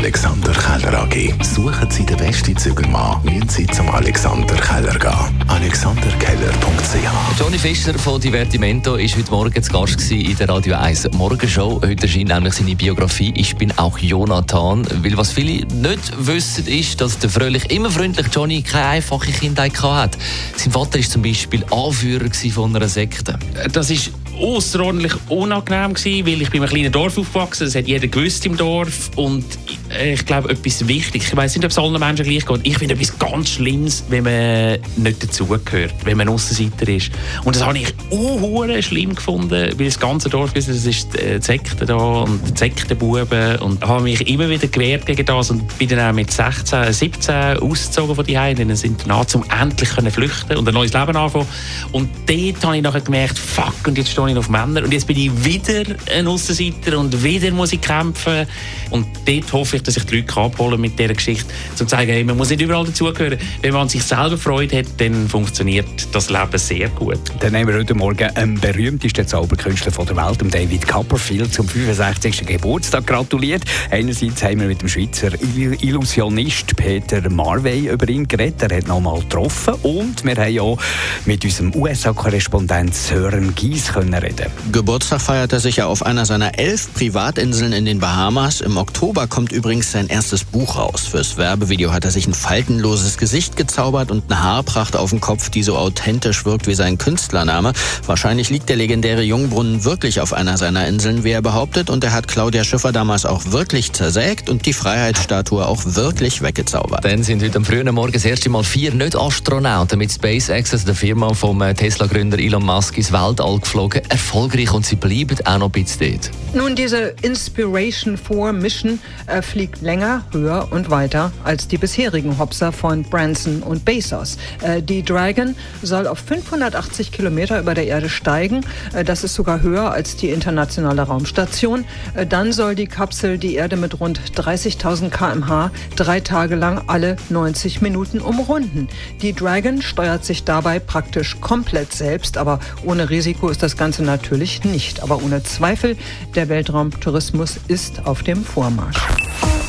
Alexander Keller AG. Suchen Sie den besten Zügelmann, müssen Sie zum Alexander Keller gehen. AlexanderKeller.ch Johnny Fischer von Divertimento war heute Morgen zu Gast in der Radio 1 Morgenshow. Heute erscheint nämlich seine Biografie «Ich bin auch Jonathan». Weil was viele nicht wissen, ist, dass der fröhlich, immer freundlich Johnny keine einfache Kindheit hatte. Sein Vater war zum Beispiel Anführer von einer Sekte. Das ist außerordentlich unangenehm gewesen, weil ich bin in einem kleinen Dorf aufgewachsen, das hat jeder gewusst im Dorf und ich glaube etwas Wichtiges, ich weiß nicht, ob es allen Menschen gleich geht, ich finde etwas ganz Schlimmes, wenn man nicht dazugehört, wenn man Aussenseiter ist. Und das habe ich auch schlimm gefunden, weil das ganze Dorf, das ist die Sekte da und die Sektenbuben und habe mich immer wieder gewehrt gegen das und bin dann auch mit 16, 17 ausgezogen von die in ein Internat, um endlich können flüchten und ein neues Leben anfangen. Und dort habe ich nachher gemerkt, fuck, und jetzt stehe ich auf Männer. Und jetzt bin ich wieder ein Aussenseiter und wieder muss ich kämpfen. Und dort hoffe ich, dass ich die Leute abholen mit dieser Geschichte, um zu zeigen, hey, man muss nicht überall dazugehören. Wenn man an sich selber Freude hat, dann funktioniert das Leben sehr gut. Dann nehmen wir heute Morgen einen berühmtesten Zauberkünstler der Welt, David Copperfield, zum 65. Geburtstag gratuliert. Einerseits haben wir mit dem Schweizer Illusionist Peter Marvey über ihn geredet, er hat noch mal getroffen und wir haben auch mit unserem USA-Korrespondent Sören Gies können reden. Geburtstag feiert er sich ja auf einer seiner elf Privatinseln in den Bahamas. Im Oktober kommt übrigens sein erstes Buch raus. Fürs Werbevideo hat er sich ein faltenloses Gesicht gezaubert und eine Haarpracht auf dem Kopf, die so authentisch wirkt wie sein Künstlername. Wahrscheinlich liegt der legendäre Jungbrunnen wirklich auf einer seiner Inseln, wie er behauptet, und er hat Claudia Schiffer damals auch wirklich zersägt und die Freiheitsstatue auch wirklich weggezaubert. Dann sind heute am frühen Morgen das erste Mal vier Nicht-Astronauten mit SpaceX, also der Firma vom äh, Tesla-Gründer Elon Musk, ins Weltall geflogen erfolgreich und sie bleiben auch noch ein bisschen dort. Nun, diese Inspiration 4 Mission äh, fliegt länger, höher und weiter als die bisherigen Hopser von Branson und Bezos. Äh, die Dragon soll auf 580 Kilometer über der Erde steigen. Äh, das ist sogar höher als die internationale Raumstation. Äh, dann soll die Kapsel die Erde mit rund 30.000 km/h drei Tage lang alle 90 Minuten umrunden. Die Dragon steuert sich dabei praktisch komplett selbst, aber ohne Risiko ist das Ganze natürlich nicht. Aber ohne Zweifel, der Weltraumtourismus ist auf dem Vormarsch.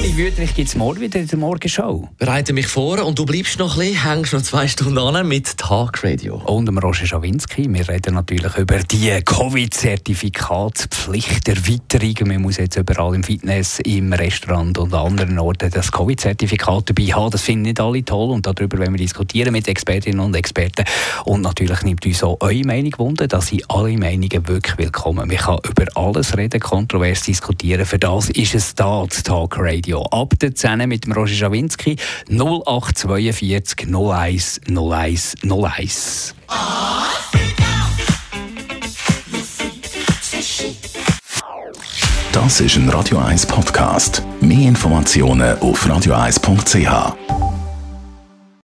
Dani Wüthrich gibt es morgen wieder in der Morgenshow. Bereite mich vor und du bleibst noch ein bisschen, hängst noch zwei Stunden an mit Tagradio. Und dem Roger Schawinski. Wir reden natürlich über die Covid-Zertifikatspflichterweiterung. Man muss jetzt überall im Fitness, im Restaurant und an anderen Orten das Covid-Zertifikat dabei haben. Das finden nicht alle toll und darüber werden wir diskutieren mit Expertinnen und Experten. Und natürlich nimmt uns auch eure Meinung wunder. Da sind alle Meinungen wirklich willkommen. Man kann über alles reden, kontrovers diskutieren. Für das ist es da, das Talk Radio. Ab der 10 mit dem Roger Schawinski 0842 01 01 01. Das ist ein Radio 1 Podcast. Mehr Informationen auf radio1.ch.